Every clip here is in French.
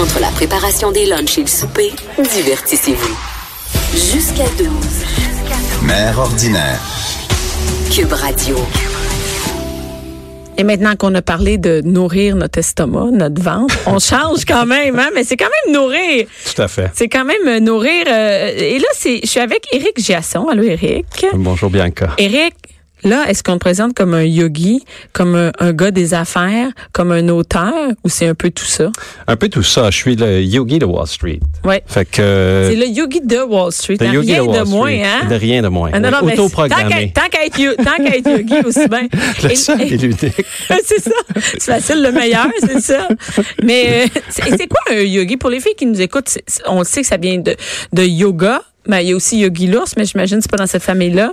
Entre la préparation des lunchs et le souper, divertissez-vous. Jusqu'à 12. Mère ordinaire. Cube Radio. Et maintenant qu'on a parlé de nourrir notre estomac, notre ventre, on change quand même, hein? mais c'est quand même nourrir. Tout à fait. C'est quand même euh, nourrir. euh, et là, c'est, je suis avec Éric Giasson. Allô, Éric? Bonjour Bianca. Éric, là, est-ce qu'on te présente comme un yogi, comme un, un gars des affaires, comme un auteur, ou c'est un peu tout ça? Un peu tout ça. Je suis le yogi de Wall Street. Ouais. Fait que. C'est le yogi de Wall Street. le hein? yogi Rien de moins, Street. hein? De rien de moins. Ah, non, Oui, non, mais Autoprogrammé. tant qu'à être, yogi aussi bien. Le Et- seul et- et l'unique. c'est ça. C'est facile le meilleur, c'est ça. Mais euh, c'est quoi un yogi? Pour les filles qui nous écoutent, on sait que ça vient de, de yoga. Mais il y a aussi Yogi l'ours, mais j'imagine que c'est pas dans cette famille-là.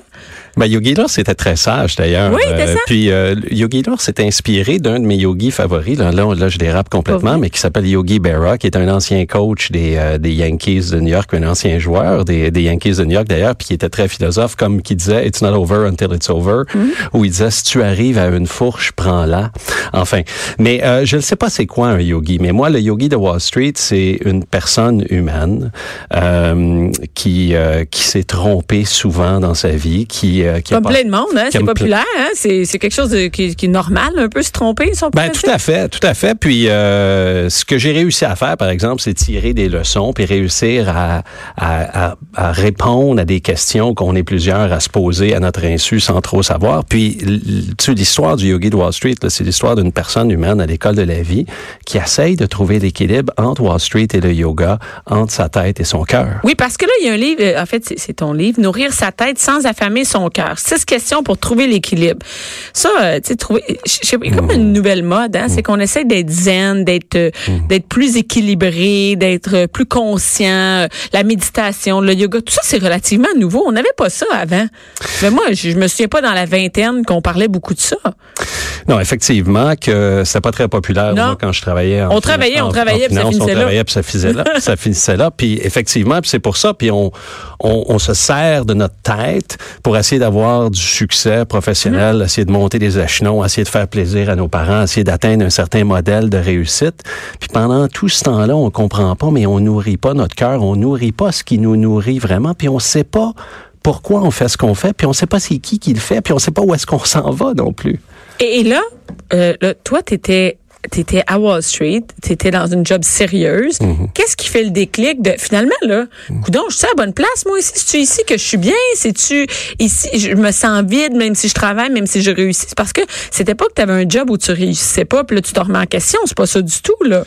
Ben, Yogi Lors, c'était très sage d'ailleurs. Oui, c'était ça. Puis euh, Yogi Lors s'est inspiré d'un de mes yogis favoris. Là, là, là, je dérape complètement, mais qui s'appelle Yogi Berra, qui est un ancien coach des, euh, des Yankees de New York, un ancien joueur des, des Yankees de New York d'ailleurs, puis qui était très philosophe, comme qui disait "It's not over until it's over", Hmm. où il disait "Si tu arrives à une fourche, prends-la." Enfin, mais euh, je ne sais pas c'est quoi un yogi, mais moi, le yogi de Wall Street, c'est une personne humaine euh, qui euh, qui s'est trompée souvent dans sa vie, qui euh, qui Comme pas- plein de monde, hein? C'est populaire, hein? C'est quelque chose de- qui, qui est normal, un peu se tromper, si on peut Ben, tout à fait, tout à fait. Puis euh, ce que j'ai réussi à faire, par exemple, c'est tirer des leçons puis réussir à, à, à, à répondre à des questions qu'on est plusieurs à se poser à notre insu sans trop savoir. Puis l'histoire du yogi de Wall Street, c'est l'histoire d'une personne humaine à l'école de la vie qui essaye de trouver l'équilibre entre Wall Street et le yoga, entre sa tête et son cœur. Oui, parce que là, il y a un livre, euh, en fait, c'est ton livre, Nourrir sa tête sans affamer son cœur. Six questions pour trouver l'équilibre. Ça, euh, tu sais, trouver, je sais pas, il y a comme une nouvelle mode, hein, c'est qu'on essaie d'être zen, d'être euh, d'être plus équilibré, d'être euh, plus conscient, euh, la méditation, le yoga, tout ça, c'est relativement nouveau. On n'avait pas ça avant. Mais moi, je, je me souviens pas dans la vingtaine qu'on parlait beaucoup de ça. Non, effectivement, que c'était pas très populaire Non. moi, quand je travaillais. En On travaillait, on travaillait, en puis ça finissait on là. travaillait, puis ça finissait là. ça finissait là. Puis effectivement, puis c'est pour ça. Puis on, on, on se sert de notre tête pour essayer d'avoir du succès professionnel, essayer de monter des échelons, essayer de faire plaisir à nos parents, essayer d'atteindre un certain modèle de réussite. Puis pendant tout ce temps-là, on comprend pas, mais on nourrit pas notre cœur, on nourrit pas ce qui nous nourrit vraiment, puis on sait pas pourquoi on fait ce qu'on fait, puis on sait pas c'est qui qui le fait, puis on sait pas où est-ce qu'on s'en va non plus. Et, là, euh, là, toi, étais à Wall Street, tu étais dans une job sérieuse. Mhm. Qu'est-ce qui fait le déclic de finalement là, coudon, je suis à la bonne place moi ici, c'est tu ici que je suis bien, c'est tu ici je me sens vide même si je travaille, même si je réussis? Parce que c'était pas que tu avais un job où tu réussissais pas, puis là tu te remets en question, c'est pas ça du tout là.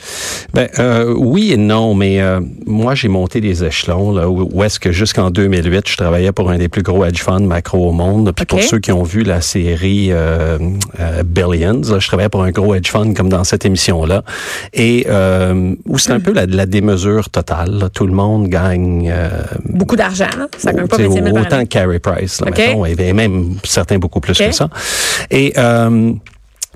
Ben euh, oui et non, mais euh, moi j'ai monté des échelons là où, où est-ce que jusqu'en 2008 je travaillais pour un des plus gros hedge funds macro au monde. Puis pour ceux qui ont vu la série euh, euh, Billions, là, je travaillais pour un gros hedge fund comme dans cette émission là, et euh, où c'est un peu la, la démesure totale. là. Tout le monde gagne. euh, Beaucoup d'argent, ça gagne pas tu sais, 25 000 par autant que Carey Price, là, OK. mettons, et même certains beaucoup plus que ça. Et euh,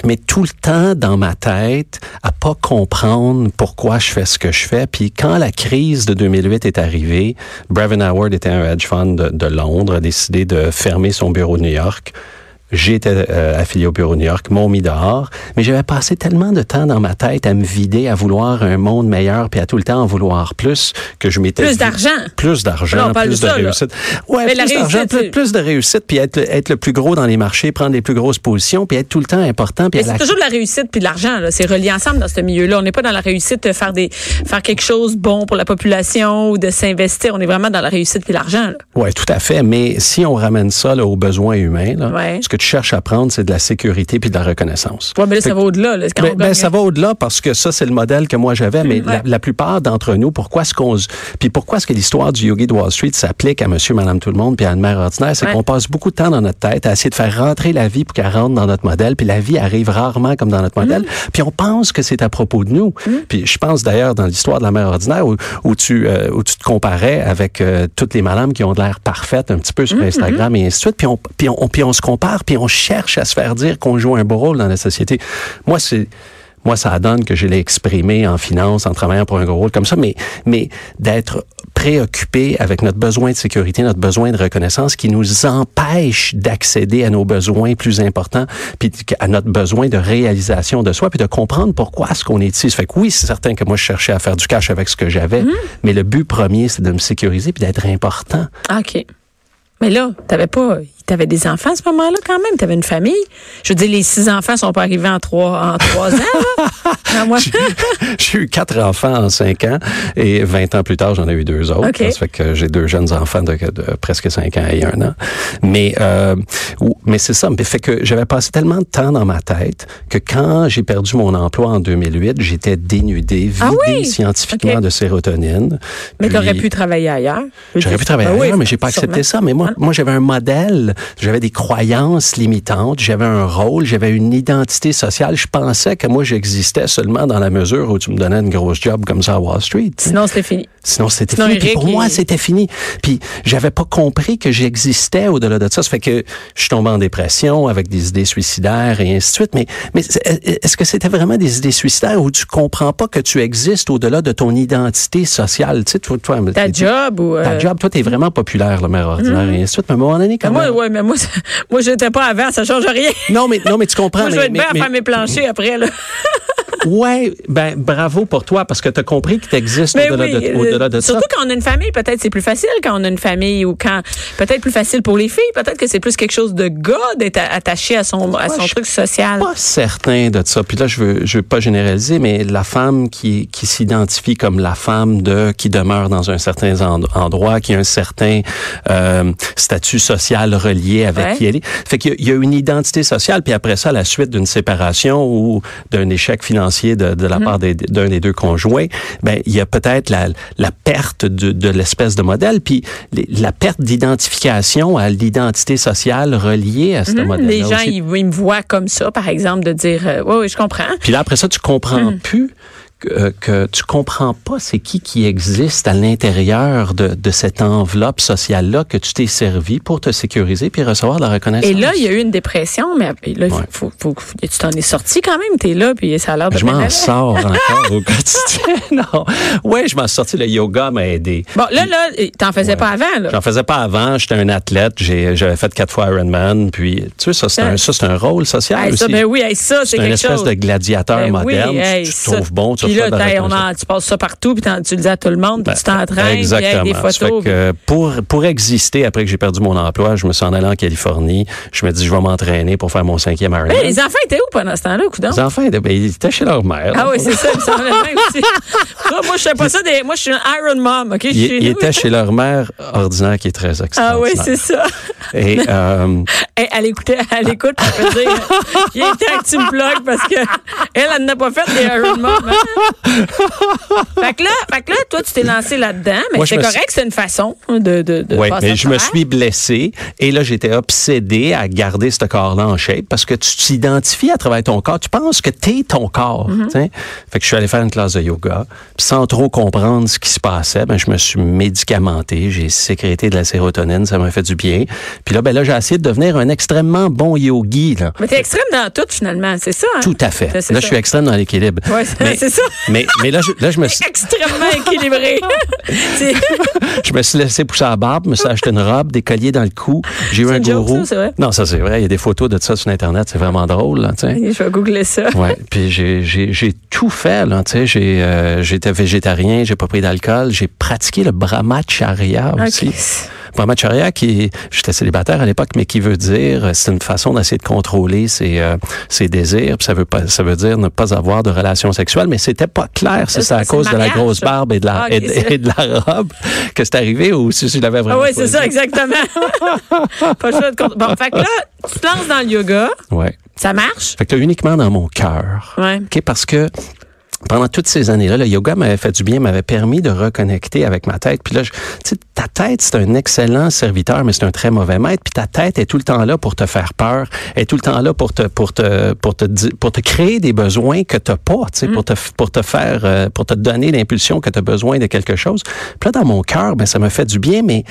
mais tout le temps dans ma tête à pas comprendre pourquoi je fais ce que je fais. Puis quand la crise de 2008 est arrivée, Brevin Howard était un hedge fund de, de Londres, a décidé de fermer son bureau de New York. J'étais euh, affilié au bureau de New York, m'ont mis dehors, mais j'avais passé tellement de temps dans ma tête à me vider, à vouloir un monde meilleur, puis à tout le temps en vouloir plus, que je m'étais Plus d'argent. plus d'argent, plus de là. réussite. Ouais, Mais plus d'argent, plus, de réussite, puis être, le- être le plus gros dans les marchés, prendre les plus grosses positions, puis être tout le temps important. Puis Mais la- c'est toujours de la réussite puis de l'argent. C'est relié ensemble dans ce milieu-là. On n'est pas dans la réussite de faire des faire quelque chose bon pour la population ou de s'investir. On est vraiment dans la réussite puis l'argent. Ouais, tout à fait. Mais si on ramène ça là, aux besoins humains, là, Ouais. ce que tu cherches à prendre, c'est de la sécurité puis de la reconnaissance. Ouais, mais là, ça va au-delà. là, quand ben, on ben, ça va au-delà parce que ça, c'est le modèle que moi j'avais, mais Mm, la, plupart d'entre nous, pourquoi est-ce qu'on... Puis pourquoi est-ce que l'histoire du yogi de Wall Street s'applique à monsieur, madame, tout le monde, puis à une mère ordinaire, c'est Ouais. qu'on passe beaucoup de temps dans notre tête à essayer de faire rentrer la vie pour qu'elle rentre dans notre modèle, puis la vie arrive rarement comme dans notre modèle, Mm. puis on pense que c'est à propos de nous. Puis je pense d'ailleurs dans l'histoire de la mère ordinaire où, où tu, euh, où tu te comparais avec euh, toutes les madames qui ont de l'air parfaites un petit peu Mm, sur Instagram et ainsi de suite, puis on, puis on, puis on se compare, puis on cherche à se faire dire qu'on joue un beau rôle dans la société. Moi, c'est moi, ça donne que je l'ai exprimé en finance, en travaillant pour un gros rôle comme ça, mais, mais d'être préoccupé avec notre besoin de sécurité, notre besoin de reconnaissance qui nous empêche d'accéder à nos besoins plus importants, puis à notre besoin de réalisation de soi, puis de comprendre pourquoi est-ce qu'on est ici. Ça fait que oui, c'est certain que moi, je cherchais à faire du cash avec ce que j'avais, mais le but premier, c'est de me sécuriser puis d'être important. Ah, OK. Mais là, t'avais pas. T'avais des enfants à ce moment-là quand même. T'avais une famille. Je veux dire, les six enfants sont pas arrivés en trois, en trois ans. moi, J'ai eu quatre enfants en cinq ans et 20 ans plus tard, j'en ai eu deux autres. Ça fait que j'ai deux jeunes enfants de, de presque cinq ans et un an. Mais, euh, mais c'est ça. Mais fait que j'avais passé tellement de temps dans ma tête que quand j'ai perdu mon emploi en 2008, j'étais dénudé, vidé Ah oui? scientifiquement de sérotonine. mais t'aurais pu travailler ailleurs. J'aurais pu travailler Ben oui, ailleurs, mais j'ai pas sûrement. accepté ça. Mais moi, moi, j'avais un modèle, j'avais des croyances limitantes, j'avais un rôle, j'avais une identité sociale. Je pensais que moi, j'existais seulement dans la mesure où tu me donnais une grosse job comme ça à Wall Street. Sinon, c'était fini. Sinon, c'était fini. Puis pour moi, c'était fini. Puis j'avais pas compris que j'existais au-delà de ça. Ça fait que je suis tombé en dépression avec des idées suicidaires et ainsi de suite. Mais, mais est-ce que c'était vraiment des idées suicidaires où tu comprends pas que tu existes au-delà de ton identité sociale? Tu sais, toi, toi, Ta job ou. ta euh, job, toi, t'es vraiment populaire, le maire ordinaire et ainsi de suite. Mais à un moment donné, quand Moi, même- ouais, mais moi, moi, j'étais pas avant, ça change rien. Non, mais, non, mais tu comprends. Moi, je mais- vais être mais- bien à mais- faire mes planchers après, là. Ouais, ben, bravo pour toi, parce que tu as compris que tu existes Mais au-delà oui, de, au-delà de euh, ça. surtout quand on a une famille, peut-être c'est plus facile quand on a une famille ou quand peut-être plus facile pour les filles, peut-être que c'est plus quelque chose de gars d'être attaché à son à son je- truc social. pas certain de ça. Puis là, je veux, je veux pas généraliser, mais la femme qui, qui s'identifie comme la femme de qui demeure dans un certain en- endroit, qui a un certain euh, statut social relié avec Ouais. qui elle est. Fait qu'il y y a une identité sociale, puis après ça, à la suite d'une séparation ou d'un échec financier de, de la Mm-hmm. part d'un des deux conjoints, ben il y a peut-être la, la perte de, de l'espèce de modèle, puis les- la perte d'identification à l'identité sociale reliée à ce modèle. Mhm. Les gens, ils, ils me voient comme ça, par exemple, de dire, euh, oui, oui, je comprends. Puis là, après ça, tu comprends Hmm. plus que, euh, que tu comprends pas c'est qui qui existe à l'intérieur de, de cette enveloppe sociale-là que tu t'es servi pour te sécuriser puis recevoir de la reconnaissance. Et là, il y a eu une dépression, mais là, faut, Ouais. faut, faut- faut- tu t'en es sorti quand même, t'es là, puis ça a l'air de je m'en sors encore au quotidien. non. Ouais, je m'en suis sorti. Le yoga m'a aidé. Bon, là, là, t'en faisais pas avant, là. J'en faisais pas avant. J'étais un athlète. J'avais fait quatre fois Ironman. Puis, tu sais, ça, c'est un, ça, c'est un rôle social Hey, ça, aussi. ben oui, hey, ça, c'est c'est une quelque espèce chose. de gladiateur Ben oui, moderne. Tu- hey, tu, te ça. trouves bon, tu On en- tu passes ça partout, puis tu le dis à tout le monde, puis tu t'entraînes, puis des Ça fait photos. que pour, pour exister après que j'ai perdu mon emploi, je me suis en allé en Californie. Je me dis, je vais m'entraîner pour faire mon cinquième Ironman. Hey, les enfants étaient où pendant ce temps-là, coudonc? Les enfants, ben, ils étaient chez leur mère. Ah oui, c'est ça, il me semblait bien aussi. Moi, je pas ça. Des, moi, je suis un Iron Mom, OK? Suis Ils, chez leur mère ordinaire qui est très Ah extraordinaire. oui, c'est ça. Et euh, Elle, elle écoutait, elle écoute, elle peut dire, il temps que tu me parce que elle, elle n'a pas fait des Iron Mom. hein. fait que là, fait que là, toi, tu t'es lancé là-dedans, mais c'est correct, c'est une façon de, de, de Oui, mais à je me suis blessé et là, j'étais obsédé à garder ce corps-là en shape parce que tu t'identifies à travers ton corps. Tu penses que t'es ton corps. Mm-hmm. tu. Fait que je suis allé faire une classe de yoga. Puis sans trop comprendre ce qui se passait, ben, je me suis médicamenté. J'ai sécrété de la sérotonine. Ça m'a fait du bien. Puis là, ben, là, j'ai essayé de devenir un extrêmement bon yogi. Là. Mais t'es extrême dans tout, finalement, c'est ça? Hein? Tout à fait. Là, ça. je suis extrême dans l'équilibre. Ouais, c'est- ça. Mais, mais là, je, là, je me suis... Extrêmement équilibré. Je me suis laissé pousser la barbe, me suis acheté une robe, des colliers dans le cou. J'ai eu un gourou. ça, vrai? Non, ça c'est vrai. Il y a des photos de ça sur Internet. C'est vraiment drôle. Là, je vais googler ça. Ouais. Puis j'ai, tout fait. Là, j'ai, euh, j'étais végétarien, j'ai pas pris d'alcool, j'ai pratiqué le brahmacharya aussi. OK. Brahmacharya, qui j'étais célibataire à l'époque, mais qui veut dire, c'est une façon d'essayer de contrôler ses, euh, ses désirs. Puis ça veut pas, ça veut dire ne pas avoir de relations sexuelles, mais c'était pas clair si c'est à cause de la grosse barbe et de la, Ah, et, de- c'est- et de la robe que c'est arrivé ou si je l'avais Ah vraiment oui, c'est ça, exactement. pas le choix de compte. Bon, fait que là, tu te lances dans le yoga. Ouais. Ça marche? Fait que là, uniquement dans mon cœur. Ouais. OK, parce que pendant toutes ces années-là, le yoga m'avait fait du bien, m'avait permis de reconnecter avec ma tête. Puis là, je- tu sais, ta tête, c'est un excellent serviteur, mais c'est un très mauvais maître. Puis ta tête est tout le temps là pour te faire peur, est tout le temps là pour te pour te pour te pour te créer des besoins que t'as pas, tu sais, pour te pour te faire euh, pour te donner l'impulsion que tu as besoin de quelque chose. Puis là, dans mon cœur, ben ça me fait du bien, mais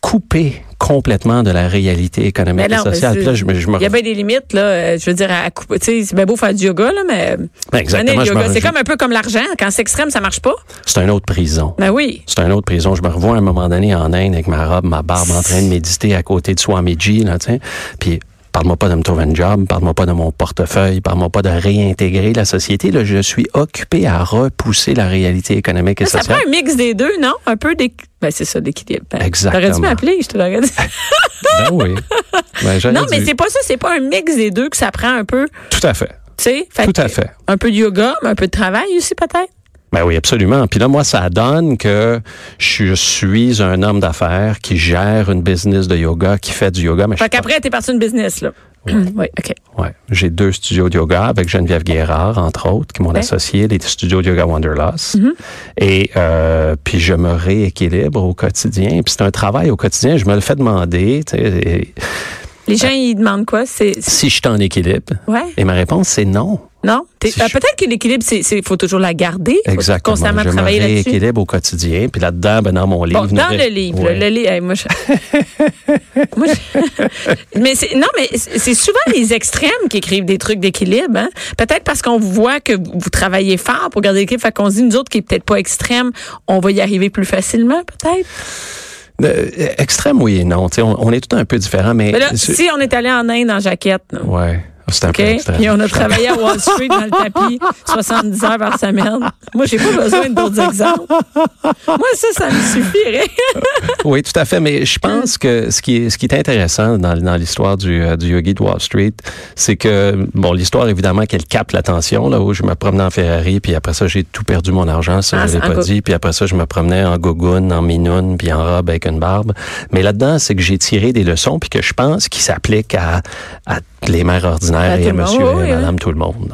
couper complètement de la réalité économique et sociale. c'est- Puis là, je me, je me Il y a bien des limites, là. Euh, Je veux dire, à couper. Tu sais, c'est bien beau faire du yoga, là, mais. Ben, exactement. C'est comme un peu comme l'argent. Quand c'est extrême, ça marche pas. c'est une autre prison. Ben oui. C'est une autre prison. Je me revois à un moment donné en Inde avec ma robe, ma barbe, en train de méditer à côté de Swamiji, là, tu. Puis, parle-moi pas de me trouver un job, parle-moi pas de mon portefeuille, parle-moi pas de réintégrer la société. Là, je suis occupé à repousser la réalité économique et Ça sociale. prend un mix des deux, non? Un peu d'équilibre. Ben, c'est ça, d'équilibre. Ben, Exactement. T'aurais dû m'appeler, je te l'aurais dit. Ben oui. Ben, non, mais c'est pas ça. C'est pas un mix des deux que ça prend un peu. Tout à fait. Tu sais? Fait Tout que à fait. Un peu de yoga, mais un peu de travail aussi, peut-être. Ben oui, absolument. Puis là, moi, ça donne que je suis un homme d'affaires qui gère une business de yoga, qui fait du yoga. Mais Fait suis pas- qu'après, t'es parti d'une business, là. oui, OK. Ouais. J'ai deux studios de yoga avec Geneviève Guérard, entre autres, qui est mon Ouais. associé, les studios de yoga Wanderlust. Mm-hmm. Et euh, puis je me rééquilibre au quotidien. Puis c'est un travail au quotidien. Je me le fais demander. tu sais, et Les gens, ils demandent quoi? C'est- Si je suis en équilibre. Ouais. Et ma réponse, c'est non. Non? Si euh, je- Peut-être que l'équilibre, c'est, faut toujours la garder. Faut Exactement. constamment je travailler là-dessus. rééquilibre au quotidien. Puis là-dedans, ben, dans mon livre. Bon, dans le livre, Ouais. le livre, hey, moi, je- Moi, je- mais c'est, non, mais c'est souvent les extrêmes qui écrivent des trucs d'équilibre. Hein? Peut-être parce qu'on voit que vous travaillez fort pour garder l'équilibre, fait qu'on se dit nous autres qui est peut-être pas extrême, on va y arriver plus facilement, peut-être? Euh, extrême, oui et non. On, on est tout un peu différents, mais. Mais là, si on est allé en Inde en jaquette, là, Ouais. C'est un OK? peu extrême. Puis on a travaillé à Wall Street dans le tapis 70 heures par semaine. Moi, j'ai pas besoin d'autres exemples. Moi, ça, ça me suffirait. Oui, tout à fait. Mais je pense que ce qui est, ce qui est intéressant dans, dans l'histoire du, euh, du yogi de Wall Street, c'est que, bon, l'histoire, évidemment, qu'elle capte l'attention, là, où je me promenais en Ferrari, puis après ça, j'ai tout perdu mon argent, ça, Ah, je l'ai pas dit. Puis après ça, je me promenais en gogoune, en minoune, puis en robe avec une barbe. Mais là-dedans, c'est que j'ai tiré des leçons, puis que je pense qu'ils s'appliquent à, à les mères ordinaires et monde, monsieur et oui. madame tout le monde.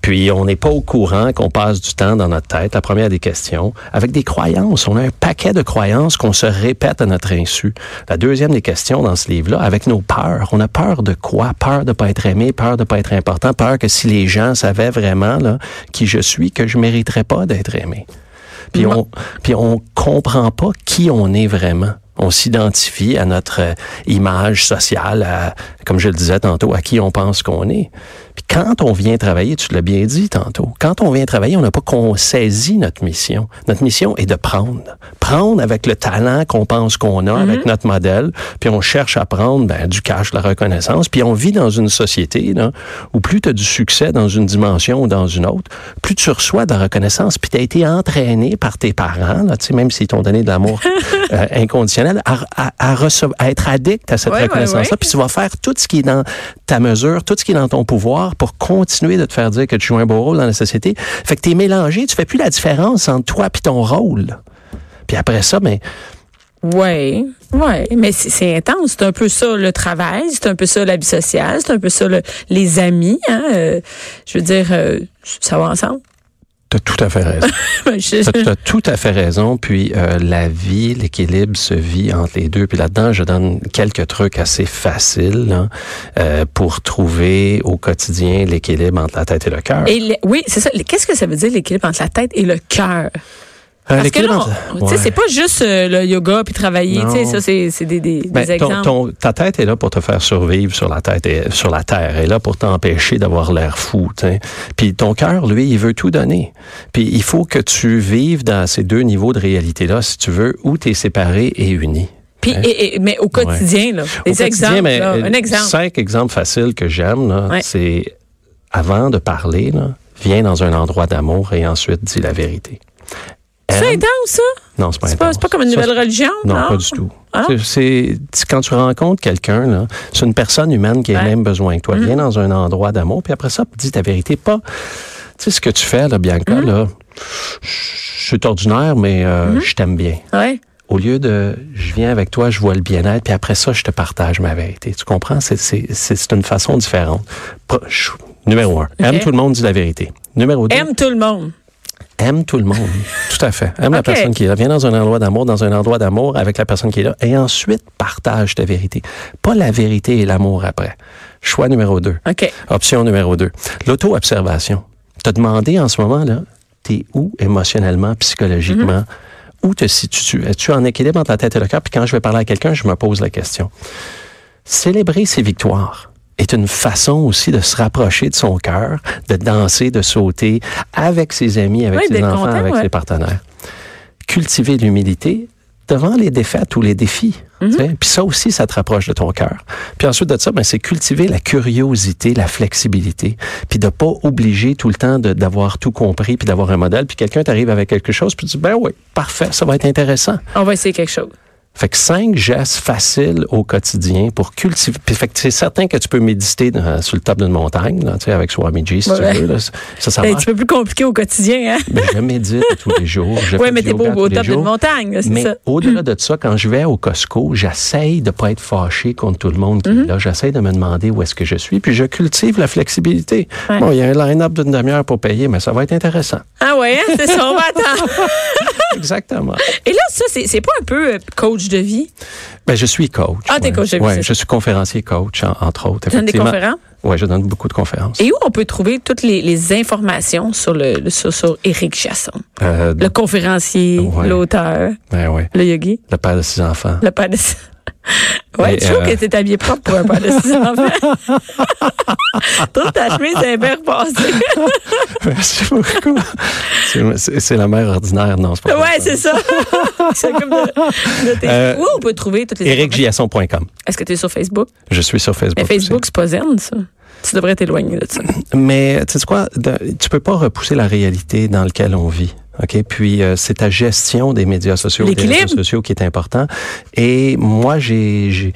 Puis on n'est pas au courant qu'on passe du temps dans notre tête, la première des questions, avec des croyances. On a un paquet de croyances qu'on se répète à notre insu. La deuxième des questions dans ce livre-là, avec nos peurs. On a peur de quoi? Peur de pas être aimé, peur de pas être important, peur que si les gens savaient vraiment là, qui je suis, que je mériterais pas d'être aimé. Puis on, puis on comprend pas qui on est vraiment. On s'identifie à notre euh, image sociale, à, comme je le disais tantôt, à qui on pense qu'on est. Puis quand on vient travailler, tu l'as bien dit tantôt, quand on vient travailler, on n'a pas qu'on saisit notre mission. Notre mission est de prendre. Prendre avec le talent qu'on pense qu'on a, avec notre modèle, puis on cherche à prendre ben, du cash, de la reconnaissance, puis on vit dans une société là, où plus tu as du succès dans une dimension ou dans une autre, plus tu reçois de la reconnaissance, puis tu as été entraîné par tes parents, là, même s'ils t'ont donné de l'amour euh, inconditionnel, à, à, à, recevoir- à être addict à cette reconnaissance-là, puis tu vas faire tout ce qui est dans ta mesure, tout ce qui est dans ton pouvoir pour continuer de te faire dire que tu joues un beau rôle dans la société. Fait que tu es mélangé, tu fais plus la différence entre toi et ton rôle. Puis après ça, ben, Oui, oui, mais c'est- c'est intense. C'est un peu ça le travail, c'est un peu ça la vie sociale, c'est un peu ça le- les amis. Hein? euh, je veux dire, euh, ça va ensemble. Tu as tout à fait raison. Je- Tu as tout à fait raison. Puis euh, la vie, l'équilibre se vit entre les deux. Puis là-dedans, je donne quelques trucs assez faciles là, euh, pour trouver au quotidien l'équilibre entre la tête et le cœur. Et le- oui, c'est ça. Qu'est-ce que ça veut dire l'équilibre entre la tête et le cœur? Euh, Parce que là, tu Ouais. c'est pas juste euh, le yoga puis travailler. Tu sais, ça, c'est des, des, Ben, des exemples. ton- ta tête est là pour te faire survivre sur la tête et sur la terre. Elle est là pour t'empêcher d'avoir l'air fou. t'sais. Puis ton cœur, lui, il veut tout donner. Puis il faut que tu vives dans ces deux niveaux de réalité-là, si tu veux, où tu es séparé et uni. Puis, et- et- mais au quotidien, là, Au des quotidien, exemples. mais, là. un exemple. Cinq exemples faciles que j'aime, là, Ouais. c'est avant de parler, là, viens dans un endroit d'amour et ensuite dis la vérité. C'est intense, ça? Non, c'est pas intense. c'est pas comme une Ça, nouvelle c'est- religion? Non, pas du tout. Ah. C'est- quand tu rencontres quelqu'un, là, c'est une personne humaine qui a Ouais. Mm-hmm. les mêmes besoins que toi. Viens dans un endroit d'amour, puis après ça, dis ta vérité. Pas, tu sais ce que tu fais, là, Bianca, Mm-hmm. là, c'est ordinaire, mais euh, je t'aime bien. Ouais. Au lieu de, je viens avec toi, je vois le bien-être, puis après ça, je te partage ma vérité. Tu comprends? C'est- C'est c'est- c'est une façon différente. Pro- je- Numéro un, aime tout le monde, dis la vérité. Numéro deux, Aime tout le monde. Aime tout le monde. Tout à fait. Aime la personne qui est là. Viens dans un endroit d'amour, dans un endroit d'amour avec la personne qui est là. Et ensuite, partage ta vérité. Pas la vérité et l'amour après. Choix numéro deux. OK. Option numéro deux. L'auto-observation. Te demander en ce moment, là, t'es où émotionnellement, psychologiquement? Où te situes-tu? Es-tu en équilibre entre la tête et le cœur? Puis quand je vais parler à quelqu'un, je me pose la question. Célébrer ses victoires est une façon aussi de se rapprocher de son cœur, de danser, de sauter avec ses amis, avec Oui, ses enfants, content, avec ouais. ses partenaires. Cultiver l'humilité devant les défaites ou les défis. Sais. Puis ça aussi, ça te rapproche de ton cœur. Puis ensuite de ça, ben, c'est cultiver la curiosité, la flexibilité, puis de pas obliger tout le temps d'avoir tout compris, puis d'avoir un modèle. Puis quelqu'un t'arrive avec quelque chose, puis tu dis, ben oui, parfait, ça va être intéressant. On va essayer quelque chose. Fait que cinq gestes faciles au quotidien pour cultiver. Fait que c'est certain que tu peux méditer dans- sur le top d'une montagne, là, tu sais, avec Swamiji, si Ouais. tu veux. Là. Ça, ça C'est un petit peu plus compliqué au quotidien, hein? Ben, je médite tous les jours. Oui, mais t'es yoga au top d'une montagne, c'est ça. au-delà de ça, quand je vais au Costco, j'essaye de pas être fâché contre tout le monde qui est là. J'essaye de me demander où est-ce que je suis, puis je cultive la flexibilité. Ouais. Bon, il y a un line-up d'une demi-heure pour payer, mais ça va être intéressant. Ah ouais, hein? c'est ça, on va attendre. Exactement. Et là, ça, c'est pas un peu euh, coach de vie? Ben, je suis coach. Ah, t'es ouais. coach de vie, Ouais, je suis conférencier coach, en- entre autres. Tu donnes des conférences? Oui, je donne beaucoup de conférences. Et où on peut trouver toutes les, les informations sur le, sur, sur Éric Chasson? Euh, Le conférencier, Ouais. l'auteur, ben le yogi, le père de six enfants. le père de... Ouais, tu trouves euh, que t'es habillé propre pour un père de six enfants? Toute ta chemise est bien repassée. Merci beaucoup. C'est- la mère ordinaire, non, c'est pas ouais, c'est ça. c'est comme de, de tes- Euh, Où on peut trouver toutes les? EricJasson.com. Est-ce que tu es sur Facebook? Je suis sur Facebook. Mais. Facebook, c'est pas zen, ça. Tu devrais t'éloigner de ça. Mais tu sais quoi, de- tu peux pas repousser la réalité dans laquelle on vit. OK? Puis euh, c'est ta gestion des médias sociaux, des réseaux sociaux qui est important. Et moi, j'ai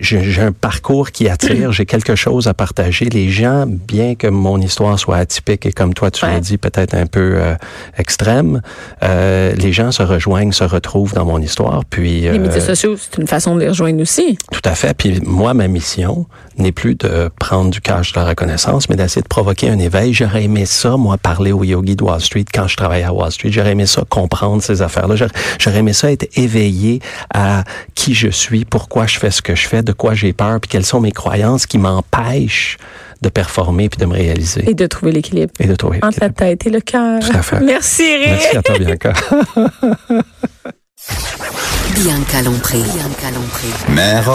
j'ai un parcours qui attire, j'ai quelque chose à partager. Les gens, bien que mon histoire soit atypique et comme toi tu Ouais. l'as dit, peut-être un peu euh, extrême, euh, les gens se rejoignent, se retrouvent dans mon histoire. Puis Les euh, médias sociaux, c'est une façon de les rejoindre aussi. tout à fait. Puis moi, ma mission n'est plus de prendre du cash de la reconnaissance, mais d'essayer de provoquer un éveil. J'aurais aimé ça, moi, parler aux yogis de Wall Street quand je travaillais à Wall Street. J'aurais aimé ça comprendre ces affaires-là. J'aurais- aimé ça être éveillé à qui je suis, pourquoi je fais ce que je fais, de quoi j'ai peur, puis quelles sont mes croyances qui m'empêchent de performer puis de me réaliser Et de trouver l'équilibre et de trouver. entre la tête et le cœur. Tout à fait. Merci, Eric. Merci à toi, Bianca. Bianca Lompré. Bianca Lompré. Mère